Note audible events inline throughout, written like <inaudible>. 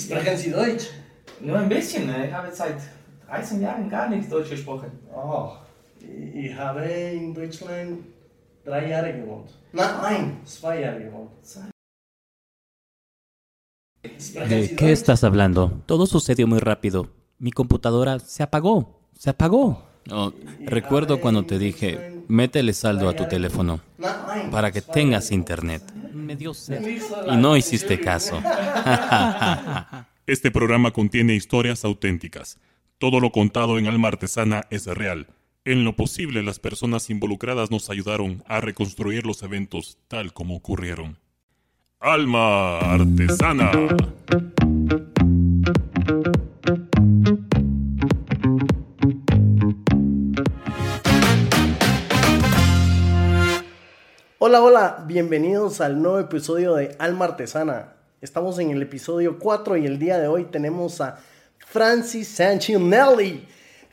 Sprechen Sie Deutsch? Nur ein bisschen. Ich habe seit 13 Jahren gar nicht Deutsch gesprochen. Oh, ich habe in Deutschland drei Jahre gewohnt. Nein, nein, zwei Jahre gewohnt. ¿De qué estás hablando? Todo sucedió muy rápido. Mi computadora se apagó. Se apagó. Oh, recuerdo cuando te dije, métele saldo a tu teléfono para que tengas internet. Me dio sed. Nicht so Y no hiciste caso. <laughs> Este programa contiene historias auténticas. Todo lo contado en Alma Artesana es real. En lo posible, las personas involucradas nos ayudaron a reconstruir los eventos tal como ocurrieron. Alma Artesana. Hola, hola, bienvenidos al nuevo episodio de Alma Artesana. Estamos en el episodio 4 y el día de hoy tenemos a Francis Sanchinelli.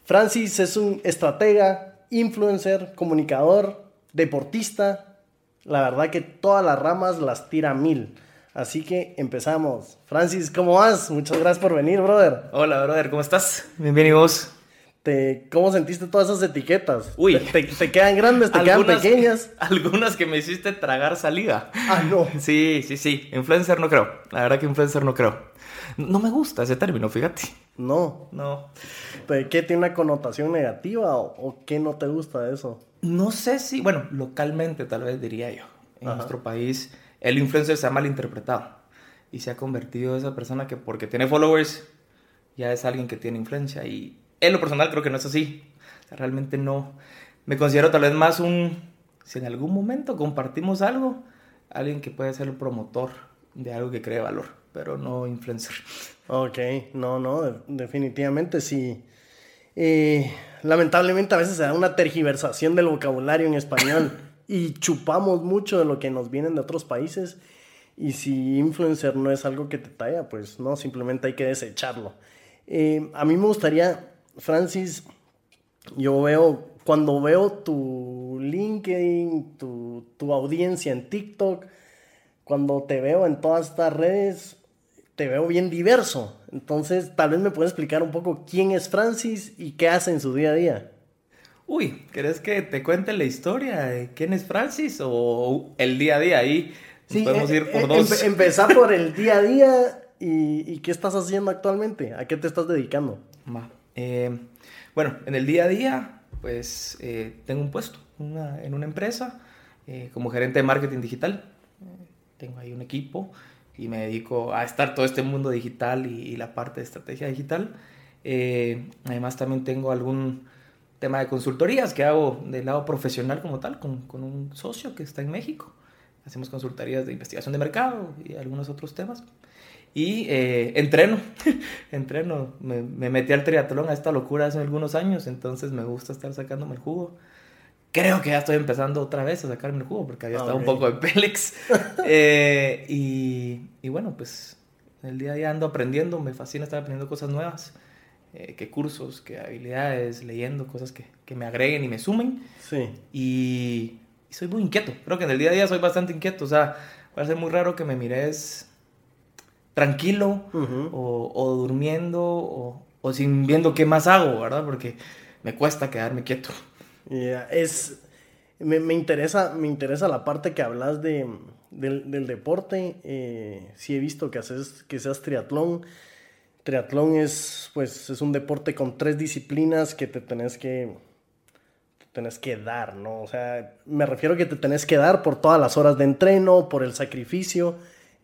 Francis es un estratega, influencer, comunicador, deportista. La verdad que todas las ramas las tira mil. Así que empezamos. Francis, ¿cómo vas? Muchas gracias por venir, brother. Hola, brother, ¿cómo estás? Bienvenidos. Te, ¿Cómo sentiste todas esas etiquetas? Uy. ¿Te, te- te quedan grandes? ¿Te quedan pequeñas? <laughs> Algunas que me hiciste tragar saliva. Ah, no. <laughs> Sí, sí, sí. Influencer no creo. La verdad que influencer no creo. No me gusta ese término, fíjate. No. No. ¿Pero ¿Qué tiene una connotación negativa o, o qué no te gusta de eso? No sé si, bueno, localmente tal vez diría yo. En Ajá. nuestro país, el influencer se ha malinterpretado. Y se ha convertido en esa persona que porque tiene followers, ya es alguien que tiene influencia. Y en lo personal creo que no es así. O sea, realmente no. Me considero tal vez más un, si en algún momento compartimos algo, alguien que puede ser el promotor de algo que cree valor, pero no influencer. Ok, no, no, de- definitivamente sí. Eh, lamentablemente a veces se da una tergiversación del vocabulario en español <laughs> y chupamos mucho de lo que nos vienen de otros países. Y si influencer no es algo que te talla, pues no, simplemente hay que desecharlo. Eh, a mí me gustaría, Francis, yo veo, cuando veo tu LinkedIn, tu, tu audiencia en TikTok, cuando te veo en todas estas redes, te veo bien diverso. Entonces, tal vez me puedes explicar un poco quién es Francis y qué hace en su día a día. Uy, ¿querés que te cuente la historia de quién es Francis o el día a día? Ahí nos podemos eh, ir por eh, dos. empe- empezar por el día a día y, y qué estás haciendo actualmente, a qué te estás dedicando. Eh, bueno, en el día a día, pues eh, tengo un puesto en una empresa eh, como gerente de marketing digital. Tengo ahí un equipo y me dedico a estar todo este mundo digital y, y la parte de estrategia digital. Además también tengo algún tema de consultorías que hago del lado profesional como tal, con un socio que está en México. Hacemos consultorías de investigación de mercado y algunos otros temas. Y eh, entreno, <laughs> entreno. Me, me metí al triatlón a esta locura hace algunos años, entonces me gusta estar sacándome el jugo. Creo que ya estoy empezando otra vez a sacarme el jugo porque había estado Ok. un poco de Pélex. <laughs> Eh, y, y bueno, pues el día a día ando aprendiendo, me fascina estar aprendiendo cosas nuevas. Eh, que cursos, que habilidades, leyendo cosas que, que me agreguen y me sumen. Sí. Y, y soy muy inquieto. Creo que en el día a día soy bastante inquieto. O sea, parece muy raro que me mires tranquilo o, o durmiendo o, o sin viendo qué más hago, ¿verdad? Porque me cuesta quedarme quieto. Ya, es, me, me interesa, me interesa la parte que hablas de, del, del deporte. Eh, sí he visto que haces, que seas triatlón. Triatlón es, pues, es un deporte con tres disciplinas que te tenés que, te tenés que dar, ¿no? O sea, me refiero que te tenés que dar por todas las horas de entreno, por el sacrificio.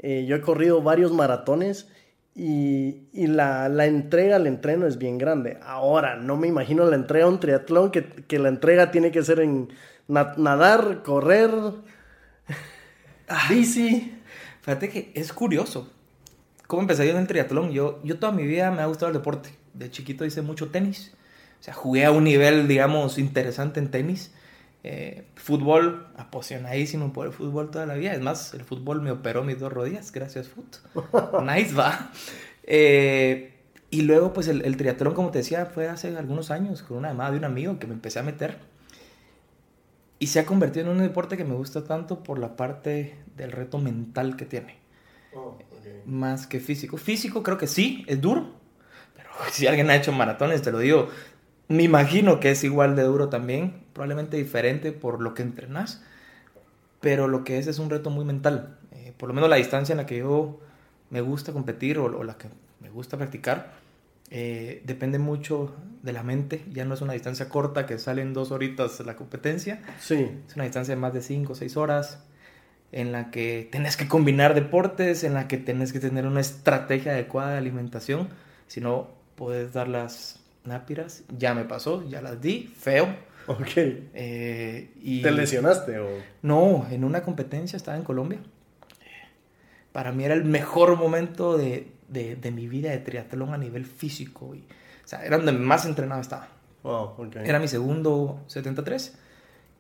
Eh, yo he corrido varios maratones y, y la, la entrega al entreno es bien grande. Ahora, no me imagino la entrega a un triatlón que, que la entrega tiene que ser en na- nadar, correr, bici. Fíjate que es curioso. ¿Cómo empecé yo en el triatlón? Yo, yo toda mi vida me ha gustado el deporte. De chiquito hice mucho tenis. O sea, jugué a un nivel, digamos, interesante en tenis. Eh, fútbol, apasionadísimo por el fútbol toda la vida. Es más, el fútbol me operó mis dos rodillas, gracias, foot. <laughs> nice, va. Eh, y luego, pues, el, el triatlón, como te decía, fue hace algunos años con una llamada de un amigo que me empecé a meter. Y se ha convertido en un deporte que me gusta tanto por la parte del reto mental que tiene. Oh, más que físico. Físico creo que sí, es duro. Pero <laughs> si alguien ha hecho maratones, te lo digo, me imagino que es igual de duro también, probablemente diferente por lo que entrenas, pero lo que es es un reto muy mental. Eh, por lo menos la distancia en la que yo me gusta competir o, o la que me gusta practicar, eh, depende mucho de la mente. Ya no es una distancia corta que sale en dos horitas la competencia. Sí. Es una distancia de más de cinco o seis horas en la que tenés que combinar deportes, en la que tenés que tener una estrategia adecuada de alimentación. Si no, puedes dar las nápiras. Ya me pasó, ya las di, feo. Ok. Eh, y... ¿Te lesionaste o...? No, en una competencia estaba en Colombia. Para mí era el mejor momento de, de, de mi vida de triatlón a nivel físico. Y, o sea, era donde más entrenado estaba. Wow, ok. Era mi segundo 73.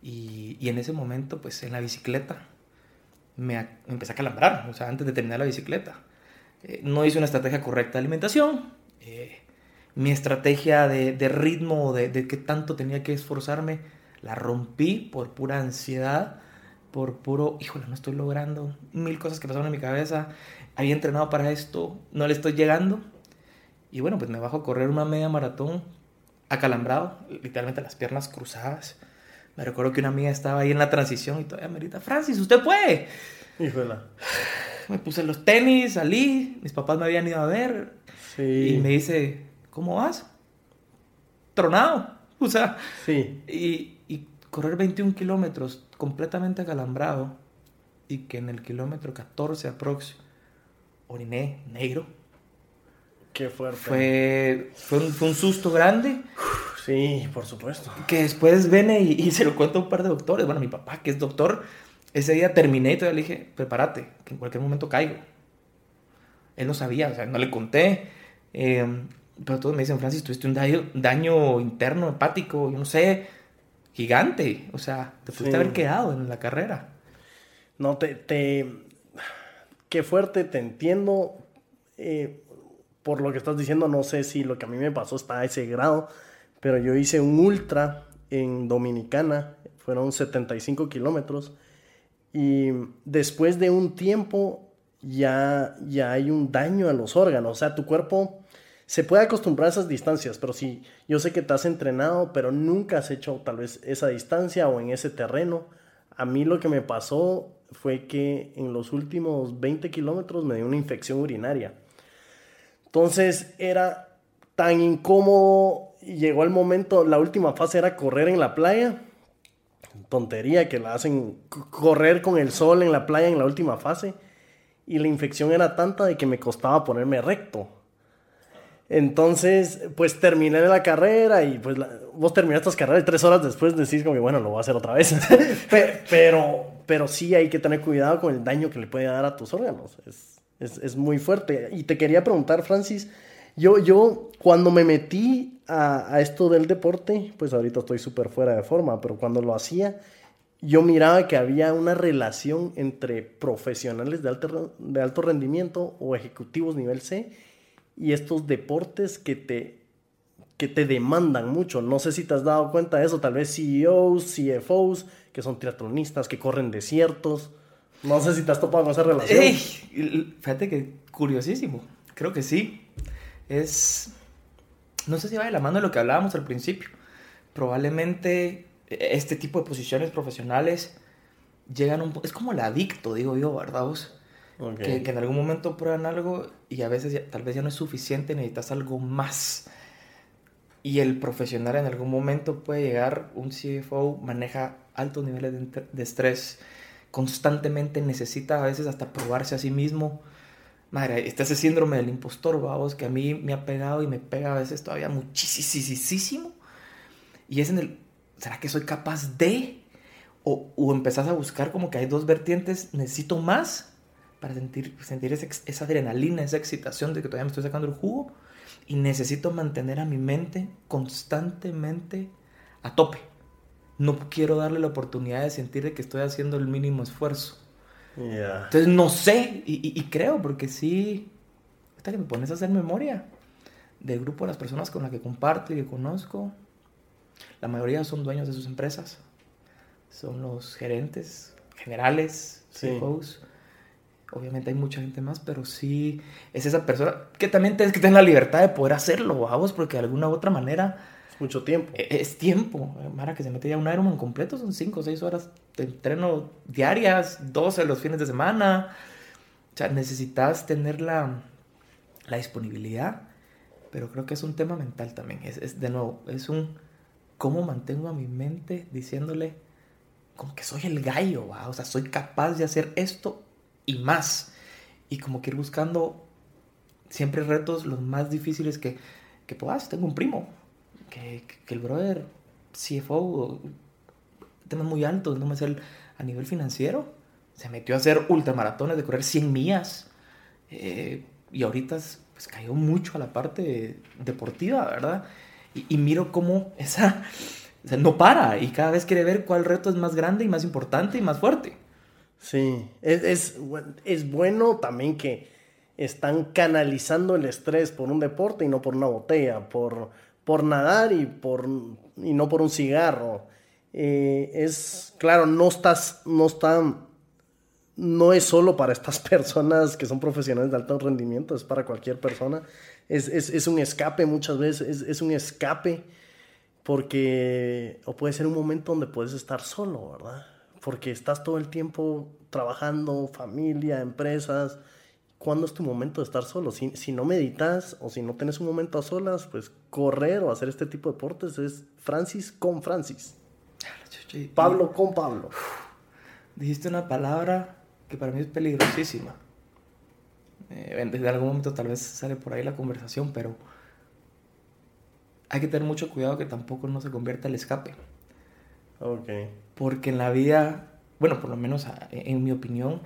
Y, y en ese momento, pues en la bicicleta, me, a- me empecé a calambrar. O sea, antes de terminar la bicicleta. Eh, no hice una estrategia correcta de alimentación. Eh, mi estrategia de, de ritmo, de, de qué tanto tenía que esforzarme, la rompí por pura ansiedad, por puro, híjole, no estoy logrando, mil cosas que pasaron en mi cabeza, había entrenado para esto, no le estoy llegando. Y bueno, pues me bajo a correr una media maratón acalambrado, literalmente las piernas cruzadas. Me recuerdo que una amiga estaba ahí en la transición y todavía me grita, Francis, usted puede. Híjole. Me puse los tenis, salí, mis papás me habían ido a ver Sí. y me dice, ¿cómo vas? Tronado. O sea, Sí. y, y correr 21 kilómetros completamente acalambrado y que en el kilómetro 14 aprox oriné negro. Qué fuerte. Fue, fue, un, fue un susto grande Sí, por supuesto. que después viene y, y se lo cuenta a un par de doctores. Bueno, mi papá, que es doctor, ese día terminé y todavía le dije, prepárate, que en cualquier momento caigo. Él no sabía, o sea, no le conté. eh, pero todos me dicen, Francis, tuviste un daño, daño interno, hepático, yo no sé, gigante. O sea, te pudiste Sí. haber quedado en la carrera. No, te, te... Qué fuerte, te entiendo. Eh, por lo que estás diciendo, no sé si lo que a mí me pasó está a ese grado, pero yo hice un ultra en Dominicana, fueron 75 kilómetros, y después de un tiempo ya, ya hay un daño a los órganos, o sea, tu cuerpo se puede acostumbrar a esas distancias, pero si yo sé que te has entrenado, pero nunca has hecho tal vez esa distancia o en ese terreno, a mí lo que me pasó fue que en los últimos 20 kilómetros me dio una infección urinaria. Entonces era tan incómodo, y llegó el momento, la última fase era correr en la playa, tontería que la hacen correr con el sol en la playa en la última fase, y la infección era tanta de que me costaba ponerme recto. Entonces, pues terminé la carrera y pues la- vos terminaste las carreras y tres horas después decís como que bueno, lo voy a hacer otra vez. <laughs> Pe- pero, pero sí hay que tener cuidado con el daño que le puede dar a tus órganos. Es, es, es muy fuerte. Y te quería preguntar, Francis, yo, yo cuando me metí a, a esto del deporte, pues ahorita estoy súper fuera de forma, pero cuando lo hacía, yo miraba que había una relación entre profesionales de alto, de alto rendimiento o ejecutivos nivel C y estos deportes que te, que te demandan mucho. No sé si te has dado cuenta de eso, tal vez CEOs, CFOs, que son triatlonistas, que corren desiertos. No sé si te has topado con esa relación. Ey, fíjate que curiosísimo. Creo que sí. Es. No sé si va de la mano de lo que hablábamos al principio. Probablemente este tipo de posiciones profesionales llegan un Es como el adicto, digo yo, ¿verdad? vos? Ok. Que, que en algún momento prueban algo y a veces ya- tal vez ya no es suficiente, necesitas algo más. Y el profesional en algún momento puede llegar, un CFO maneja altos niveles de, de estrés, constantemente necesita a veces hasta probarse a sí mismo. Madre, está ese síndrome del impostor, vamos, que a mí me ha pegado y me pega a veces todavía muchísimo. Y es en el, ¿será que soy capaz de? O, o empezás a buscar como que hay dos vertientes, necesito más para sentir, sentir esa, adrenalina, esa excitación de que todavía me estoy sacando el jugo. Y necesito mantener a mi mente constantemente a tope. No quiero darle la oportunidad de sentir de que estoy haciendo el mínimo esfuerzo. Ya. Entonces no sé, y, y- y creo, porque sí, hasta que me pones a hacer memoria del grupo de las personas con las que comparto y que conozco, la mayoría son dueños de sus empresas, son los gerentes generales, Sí. CFOs, obviamente hay mucha gente más, pero sí es esa persona que también tienes que tener la libertad de poder hacerlo, vamos, porque de alguna u otra manera Es mucho tiempo. e- es tiempo. Mara que se mete ya un Ironman completo son 5 o 6 horas de entreno diarias, 12 los fines de semana. O sea, necesitas tener la, la disponibilidad, pero creo que es un tema mental también. Es, es, de nuevo, es un cómo mantengo a mi mente diciéndole como que soy el gallo, ¿va? o sea, soy capaz de hacer esto y más. Y como que ir buscando siempre retos los más difíciles que, que puedas. Tengo un primo que, que- el brother CFO, temas muy altos, no me sé a nivel financiero, se metió a hacer ultramaratones de correr 100 millas. eh, y ahorita pues cayó mucho a la parte deportiva, ¿verdad? Y, miro cómo esa, no para y cada vez quiere ver cuál reto es más grande y más importante y más fuerte. Sí, es, es, bu- es bueno también que están canalizando el estrés por un deporte y no por una botella, por, por nadar y, por, y no por un cigarro. Eh, es, claro, no estás, no está, no es solo para estas <laughs> personas que son profesionales de alto rendimiento, es para cualquier persona. Es, es, es un escape muchas veces, es, es un escape porque, o puede ser un momento donde puedes estar solo, ¿verdad? Porque estás todo el tiempo trabajando, familia, empresas. ¿Cuándo es tu momento de estar solo? Si, no meditas o si no tienes un momento a solas, pues correr o hacer este tipo de deportes es Francis con Francis. Pablo con Pablo. Dijiste una palabra que para mí es peligrosísima. Eh, desde algún momento tal vez sale por ahí la conversación, pero hay que tener mucho cuidado que tampoco no se convierta el escape. Ok. Porque en la vida, bueno, por lo menos a- en mi opinión,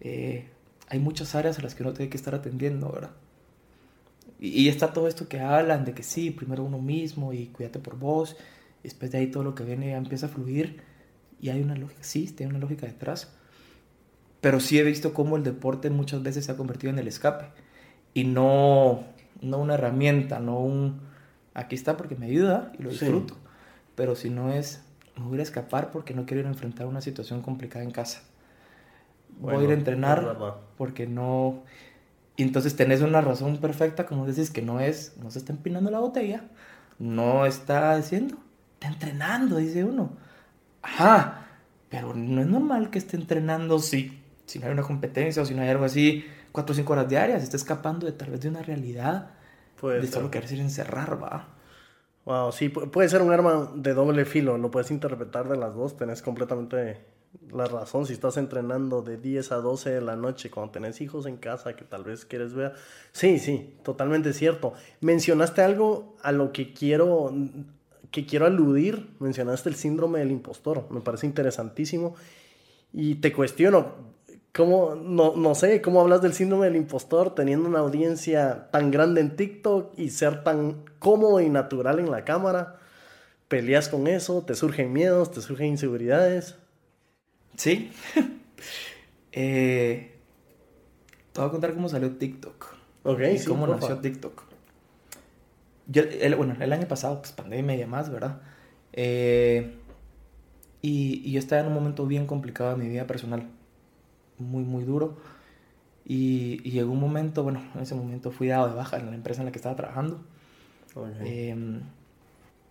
eh, hay muchas áreas a las que uno tiene que estar atendiendo, ¿verdad? Y, y está todo esto que hablan de que sí, primero uno mismo y cuídate por vos, y después de ahí todo lo que viene ya empieza a fluir y hay una lógica, sí, tiene una lógica detrás. Pero sí he visto cómo el deporte muchas veces se ha convertido en el escape y no, no una herramienta, no un aquí está porque me ayuda y lo Sí. disfruto. Pero si no es, me voy a ir escapar porque no quiero ir a enfrentar una situación complicada en casa. voy a ir a entrenar verdad. porque no... Y entonces tenés una razón perfecta, como decís, que no es, no se está empinando la botella, no está diciendo, está entrenando, dice uno. Ajá, pero no es normal que esté entrenando si, si no hay una competencia o si no hay algo así, cuatro o cinco horas diarias, está escapando de tal vez de una realidad, Puede de ser. solo querer encerrar, va. Wow, sí, pu- puede ser un arma de doble filo, lo puedes interpretar de las dos, tenés completamente la razón. Si estás entrenando de 10 a 12 de la noche cuando tenés hijos en casa que tal vez quieres ver. Sí, sí, totalmente cierto. Mencionaste algo a lo que quiero, que quiero aludir, mencionaste el síndrome del impostor, me parece interesantísimo. Y te cuestiono, ¿cómo, no, no sé, cómo hablas del síndrome del impostor teniendo una audiencia tan grande en TikTok y ser tan cómodo y natural en la cámara? ¿Peleas con eso? ¿Te surgen miedos? ¿Te surgen inseguridades? Sí. <laughs> eh, te voy a contar cómo salió TikTok. Ok, y sí, cómo porfa. nació TikTok. Yo, el- bueno, el año pasado, pues pandemia y demás, ¿verdad? Eh, y, y yo estaba en un momento bien complicado de mi vida personal. Muy, muy duro. Y, y llegó un momento, bueno, en ese momento fui dado de baja en la empresa en la que estaba trabajando. Ok. Eh,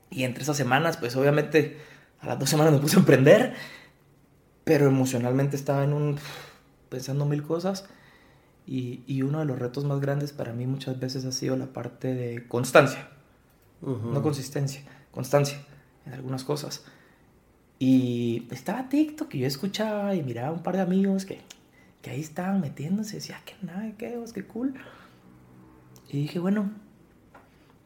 y entre esas semanas, pues obviamente a las dos semanas me puse a emprender, pero emocionalmente estaba en un... pensando mil cosas. Y, y uno de los retos más grandes para mí muchas veces ha sido la parte de constancia, Ujú. no consistencia, constancia en algunas cosas. Y estaba TikTok y yo escuchaba y miraba a un par de amigos que, que ahí estaban metiéndose, decía, qué nada, qué, qué cool. Y dije, bueno,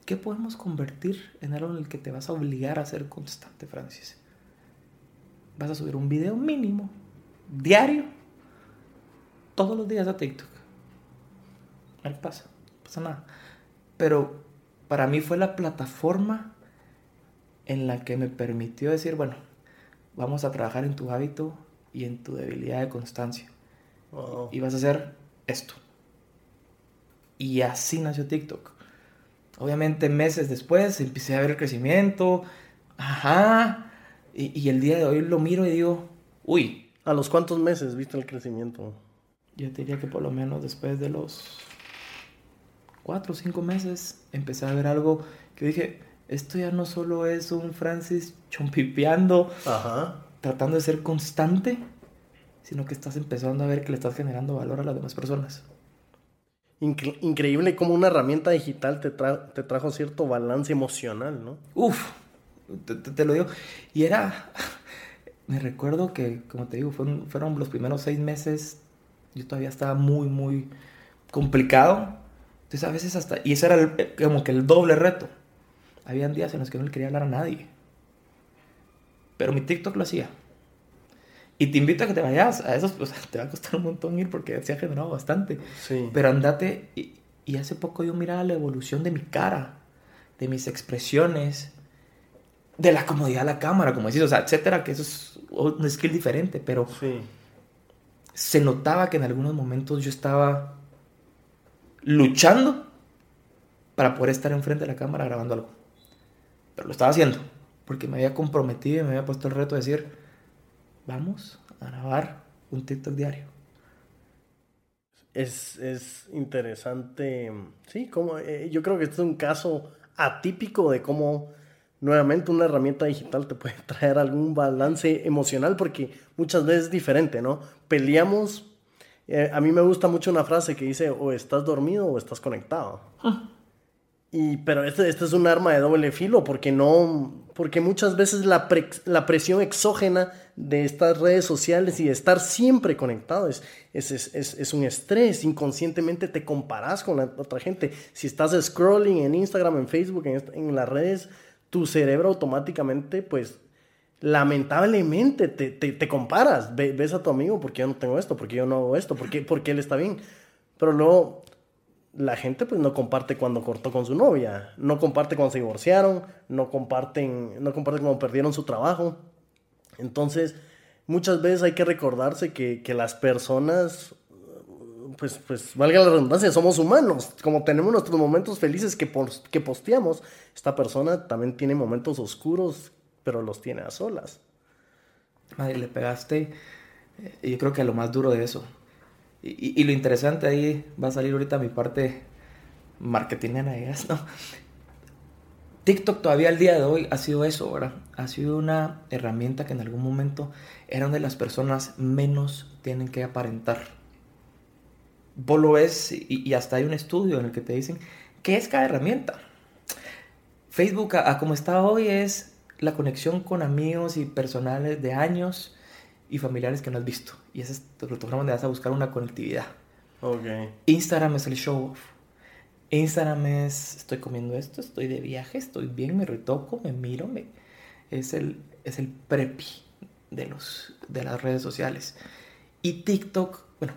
¿qué podemos convertir en algo en el que te vas a obligar a ser constante, Francis? Vas a subir un video mínimo, diario, todos los días a TikTok. A ver qué pasa, no pasa nada. Pero para mí fue la plataforma en la que me permitió decir, bueno, vamos a trabajar en tu hábito y en tu debilidad de constancia. Wow. Y vas a hacer esto. Y así nació TikTok. Obviamente meses después empecé a ver el crecimiento. Ajá. Y, y el día de hoy lo miro y digo, uy, ¿A los cuántos meses viste el crecimiento? yo te diría que por lo menos después de los cuatro o cinco meses empecé a ver algo que dije, esto ya no solo es un Francis chompipeando, tratando de ser constante, sino que estás empezando a ver que le estás generando valor a las demás personas. increíble cómo una herramienta digital te, te trajo cierto balance emocional, ¿no? Uf, te, lo digo. Y era, <laughs> me recuerdo que, como te digo, fueron, fueron los primeros seis meses, yo todavía estaba muy, muy complicado. Entonces a veces hasta, y ese era como que el doble reto. Habían días en los que no le quería hablar a nadie. Pero mi TikTok lo hacía. Y te invito a que te vayas a esos, o sea, te va a costar un montón ir porque se ha generado bastante. Sí. Pero andate, y, y hace poco yo miraba la evolución de mi cara, de mis expresiones, de la comodidad de la cámara, como decís, o sea, etcétera, que eso es un skill diferente, pero sí. se notaba que en algunos momentos yo estaba luchando para poder estar enfrente de la cámara grabando algo. Pero lo estaba haciendo, porque me había comprometido y me había puesto el reto de decir, vamos a grabar un TikTok diario. Es, es interesante, sí, como, eh, yo creo que este es un caso atípico de cómo nuevamente una herramienta digital te puede <laughs> traer algún balance emocional porque muchas veces es diferente, ¿no? Peleamos, eh, a mí me gusta mucho una frase que dice o estás dormido o estás conectado. Ah. Y, pero este, este es un arma de doble filo porque no, porque muchas veces la, la presión exógena de estas redes sociales y estar siempre conectado es, es, es, es, un estrés. Inconscientemente te comparas con la otra gente. Si estás scrolling en Instagram, en Facebook, en, en las redes, tu cerebro automáticamente, pues, lamentablemente te, te, comparas. ves a tu amigo porque yo no tengo esto, porque yo no hago esto, porque, porque él está bien. Pero luego la gente pues no comparte cuando cortó con su novia, no comparte cuando se divorciaron, no comparten, no comparten cuando perdieron su trabajo. Entonces, muchas veces hay que recordarse que, que las personas pues, pues valga la redundancia, somos humanos. Como tenemos nuestros momentos felices que, que posteamos, esta persona también tiene momentos oscuros, pero los tiene a solas. Madre, le pegaste, eh, yo creo que a lo más duro de eso. Y, y, lo interesante ahí va a salir ahorita mi parte marketingera, ¿no? TikTok todavía al día de hoy ha sido eso, ¿verdad? Ha sido una herramienta que en algún momento era donde las personas menos tienen que aparentar vos lo ves y, hasta hay un estudio en el que te dicen qué es cada herramienta. Facebook, a, como está hoy, es la conexión con amigos y personales de años y familiares que no has visto. Y esa es la plataforma donde vas a buscar una conectividad. Okay. Instagram es el show off. Instagram es estoy comiendo esto, estoy de viaje, estoy bien, me retoco, me miro, me... es el es el prepi de los de las redes sociales. Y TikTok, bueno,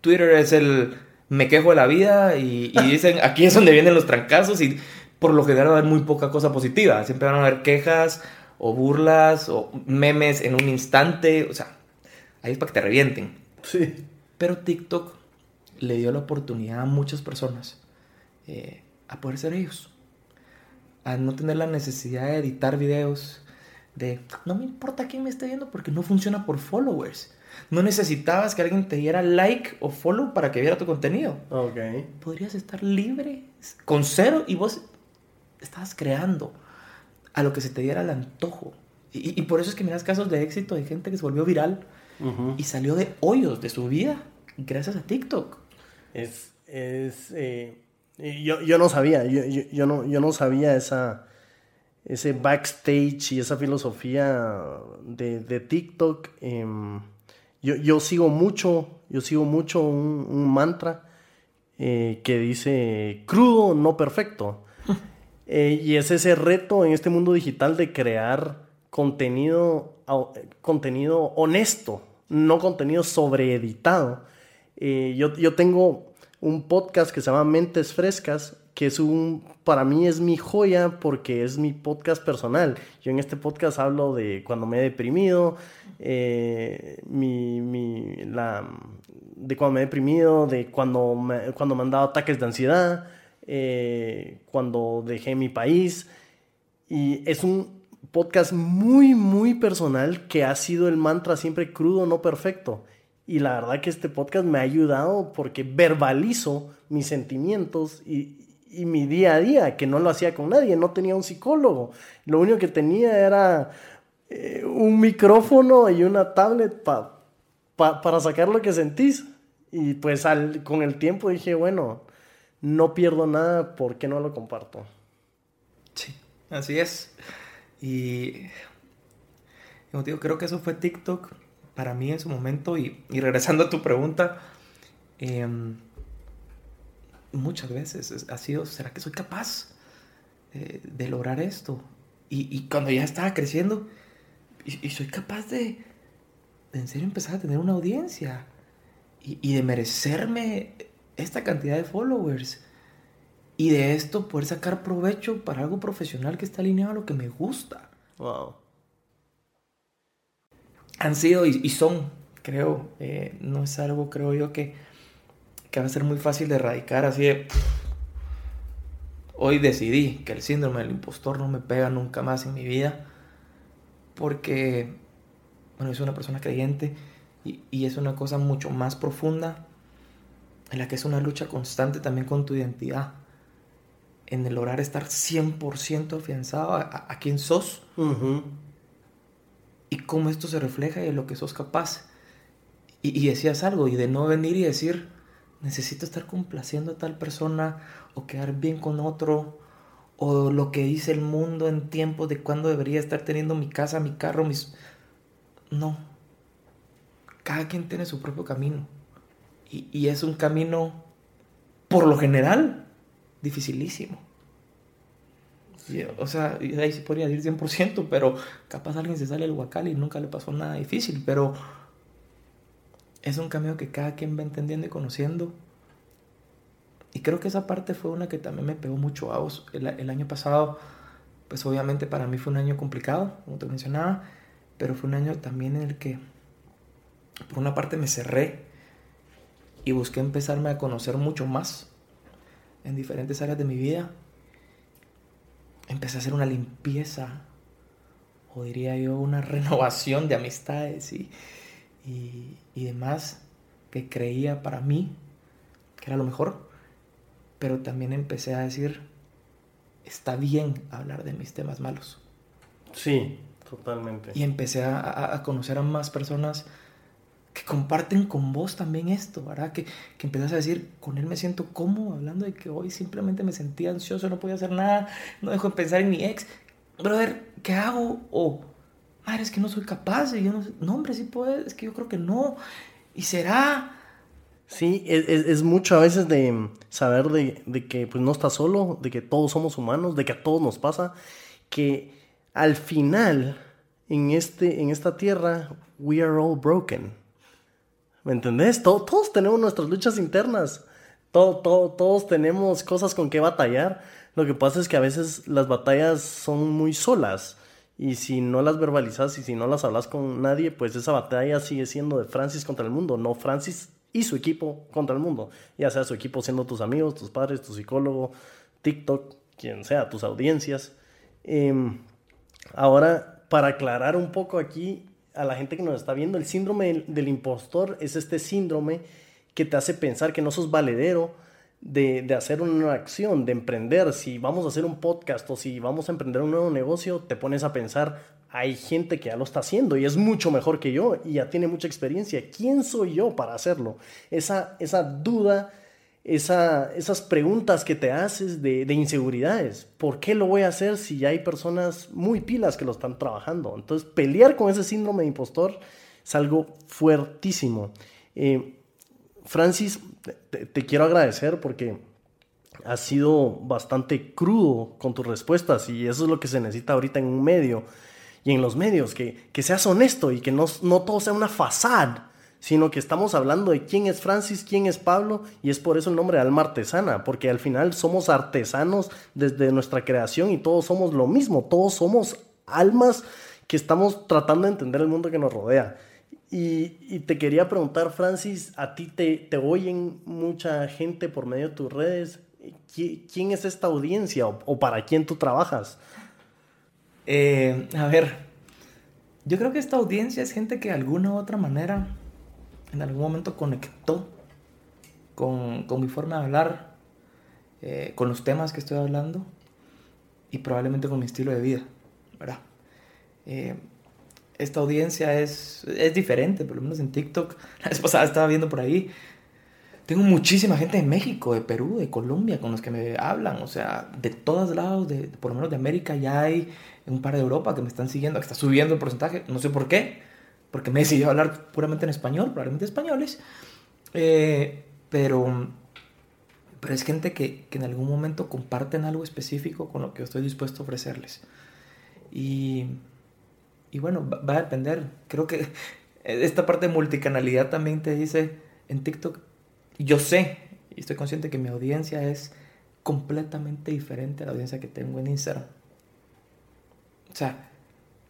Twitter es el me quejo de la vida y, <laughs> dicen aquí es donde vienen los trancazos y por lo general va a haber muy poca cosa positiva. Siempre van a haber quejas o burlas o memes en un instante. O sea, ahí es para que te revienten. Sí. Pero TikTok le dio la oportunidad a muchas personas eh, a poder ser ellos. A no tener la necesidad de editar videos. De no me importa quién me esté viendo porque no funciona por followers. No necesitabas que alguien te diera like o follow para que viera tu contenido. Ok. Podrías estar libre, con cero, y vos estabas creando a lo que se te diera el antojo. Y, por eso es que miras casos de éxito de gente que se volvió viral y salió de hoyos de su vida gracias a TikTok. Es, es eh, yo, yo, no sabía, yo, yo, no, yo no sabía esa, ese backstage y esa filosofía de, de TikTok. Eh, yo, sigo mucho, yo sigo mucho un, mantra eh, que dice crudo, no perfecto. <laughs> Eh, y es ese reto en este mundo digital de crear contenido, contenido honesto, no contenido sobreeditado. Eh, yo, yo tengo un podcast que se llama Mentes Frescas, que es un, para mí es mi joya porque es mi podcast personal. Yo en este podcast hablo de cuando me he deprimido, eh, mi, la, de cuando me he deprimido, de cuando me, cuando me han dado ataques de ansiedad, eh, cuando dejé mi país. Y es un podcast muy, muy personal que ha sido el mantra siempre crudo, no perfecto. Y la verdad que este podcast me ha ayudado porque verbalizo mis sentimientos y, mi día a día, que no lo hacía con nadie, no tenía un psicólogo. Lo único que tenía era eh, un micrófono y una tablet para sacar lo que sentís. Y pues al, con el tiempo dije, bueno, no pierdo nada, ¿por qué no lo comparto? Sí, así es. Y como digo, creo que eso fue TikTok para mí en su momento. Y, regresando a tu pregunta, em, muchas veces ha sido, ¿será que soy capaz eh, de lograr esto? Y, cuando ya estaba creciendo, y, soy capaz de, de en serio empezar a tener una audiencia y de merecerme esta cantidad de followers y de esto poder sacar provecho para algo profesional que está alineado a lo que me gusta. Wow. Han sido y, son, creo, eh, no es algo, creo yo, que, que va a ser muy fácil de erradicar así de... Hoy decidí que el síndrome del impostor no me pega nunca más en mi vida porque, bueno, soy una persona creyente y, y es una cosa mucho más profunda en la que es una lucha constante también con tu identidad, en el lograr estar 100% afianzado a, a, quién sos y cómo esto se refleja en lo que sos capaz. Y, y, decías algo, y de no venir y decir, necesito estar complaciendo a tal persona o quedar bien con otro, o lo que dice el mundo en tiempos de cuando debería estar teniendo mi casa, mi carro, mis... No. Cada quien tiene su propio camino. Y, es un camino, por lo general, dificilísimo. O sea, ahí se podría decir 100%, pero capaz alguien se sale el huacal y nunca le pasó nada difícil, pero es un camino que cada quien va entendiendo y conociendo. Y creo que esa parte fue una que también me pegó mucho a vos. El, el año pasado, pues obviamente para mí fue un año complicado, como te mencionaba, pero fue un año también en el que, por una parte, me cerré y busqué empezarme a conocer mucho más en diferentes áreas de mi vida. Empecé a hacer una limpieza, o diría yo, una <laughs> renovación de amistades y, y, demás que creía para mí que era lo mejor. Pero también empecé a decir, está bien hablar de mis temas malos. Sí, totalmente. Y empecé a, a conocer a más personas que comparten con vos también esto, ¿verdad? Que, que empezás a decir, con él me siento cómodo, hablando de que hoy simplemente me sentía ansioso, no podía hacer nada, no dejo de pensar en mi ex. Brother, ¿qué hago? O, madre, es que no soy capaz, y yo no, no, hombre, sí puedes, es que yo creo que no. ¿Y será? Sí, es, es, mucho a veces de saber de, de, que pues no estás solo, de que todos somos humanos, de que a todos nos pasa, que al final en, este, en esta tierra, we are all broken ¿Me entendés? todos tenemos nuestras luchas internas. todos tenemos cosas con que batallar. Lo que pasa es que a veces las batallas son muy solas. Y si no las verbalizas y si no las hablas con nadie, pues esa batalla sigue siendo de Francis contra el mundo, no Francis y su equipo contra el mundo. Ya sea su equipo siendo tus amigos, tus padres, tu psicólogo, TikTok, quien sea, tus audiencias. Em, ahora, para aclarar un poco aquí, a la gente que nos está viendo, el síndrome del, impostor es este síndrome que te hace pensar que no sos valedero de, de, hacer una acción, de emprender. Si vamos a hacer un podcast o si vamos a emprender un nuevo negocio, te pones a pensar, hay gente que ya lo está haciendo y es mucho mejor que yo y ya tiene mucha experiencia. ¿Quién soy yo para hacerlo? Esa, esa duda esas preguntas que te haces de, inseguridades. ¿Por qué lo voy a hacer si ya hay personas muy pilas que lo están trabajando? Entonces, pelear con ese síndrome de impostor es algo fuertísimo. Eh, Francis, te, quiero agradecer porque has sido bastante crudo con tus respuestas y eso es lo que se necesita ahorita en un medio y en los medios, que, que seas honesto y que no, no todo sea una fachada sino que estamos hablando de quién es Francis, quién es Pablo, y es por eso el nombre de alma artesana, porque al final somos artesanos desde nuestra creación y todos somos lo mismo, todos somos almas que estamos tratando de entender el mundo que nos rodea. Y, te quería preguntar, Francis, a ti te, te, oyen mucha gente por medio de tus redes. ¿Quién es esta audiencia o, para quién tú trabajas? Eh, a ver, yo creo que esta audiencia es gente que de alguna u otra manera en algún momento conectó con, con mi forma de hablar, eh, con los temas que estoy hablando y probablemente con mi estilo de vida, ¿verdad? Eh, esta audiencia es, es diferente, por lo menos en TikTok. <laughs> La vez pasada estaba viendo por ahí. Tengo muchísima gente de México, de Perú, de Colombia, con los que me hablan. O sea, de todos lados, de, por lo menos de América, ya hay un par de Europa que me están siguiendo, está subiendo el porcentaje. No sé por qué, porque me decidí hablar puramente en español, probablemente españoles. Eh, pero, pero es gente que, que en algún momento comparten algo específico con lo que estoy dispuesto a ofrecerles. Y y bueno, va, a depender. Creo que <laughs> esta parte de multicanalidad también te dice en TikTok, yo sé y estoy consciente que mi audiencia es completamente diferente a la audiencia que tengo en Instagram. O sea,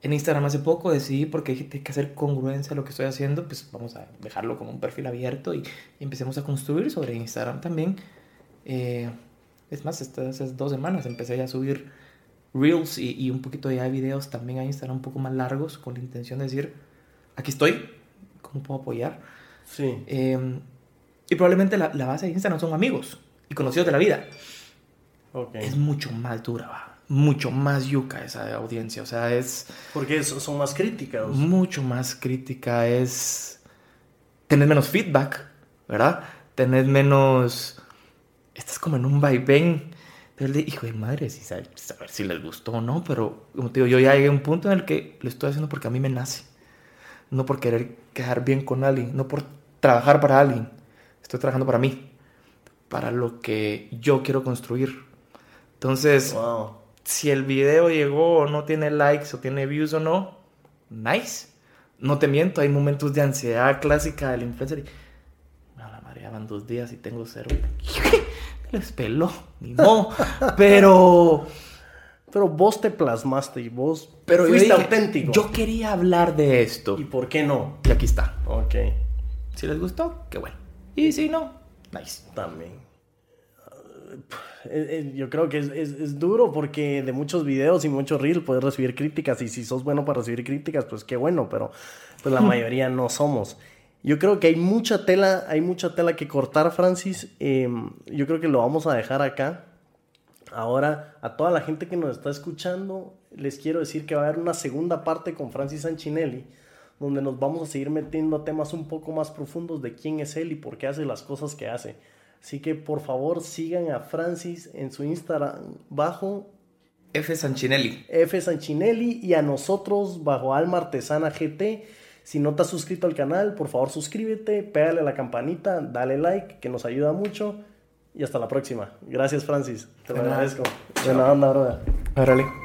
en Instagram hace poco decidí porque hay que hacer congruencia a lo que estoy haciendo, pues vamos a dejarlo como un perfil abierto y, empecemos a construir sobre Instagram también. Eh, es más, estas dos semanas empecé ya a subir Reels y, un poquito ya de videos también a Instagram un poco más largos con la intención de decir, aquí estoy, ¿cómo puedo apoyar? Sí. Em, y probablemente la, base de Instagram son amigos y conocidos de la vida. Okay. Es mucho más dura, va. Mucho más yuca esa audiencia. O sea, es. Porque son más críticas. Mucho más crítica. Es. Tener menos feedback, ¿verdad? Tener menos. Estás como en un vaivén pero de hijo de madre, si saber si les gustó o no, pero como te digo, yo ya llegué a un punto en el que lo estoy haciendo porque a mí me nace. No por querer quedar bien con alguien, no por trabajar para alguien. Estoy trabajando para mí, para lo que yo quiero construir. Entonces, si el video llegó o no tiene likes o tiene views o no, nice. No te miento, hay momentos de ansiedad clásica del influencer y... No, la madre, ya van dos días y tengo cero. <laughs> les peló, ni no. Pero. Pero vos te plasmaste y vos pero fuiste auténtico. Yo quería hablar de esto. ¿Y por qué no? Y aquí está. Ok. Si les gustó, qué bueno. Y si no, nice. También. Eh, eh, yo creo que es, duro porque de muchos videos y muchos reels puedes recibir críticas y si sos bueno para recibir críticas, pues qué bueno, pero pues la mayoría no somos. Yo creo que hay mucha tela, hay mucha tela que cortar, Francis. Em, yo creo que lo vamos a dejar acá. Ahora, a toda la gente que nos está escuchando, les quiero decir que va a haber una segunda parte con Francis Sanchinelli, donde nos vamos a seguir metiendo a temas un poco más profundos de quién es él y por qué hace las cosas que hace. Así que por favor sigan a Francis en su Instagram bajo F Sanchinelli. F Sanchinelli y a nosotros bajo Alma Artesana GT. Si no te has suscrito al canal, por favor suscríbete, pégale a la campanita, dale like, que nos ayuda mucho. Y hasta la próxima. Gracias, Francis. Te lo agradezco. Buena onda, brother.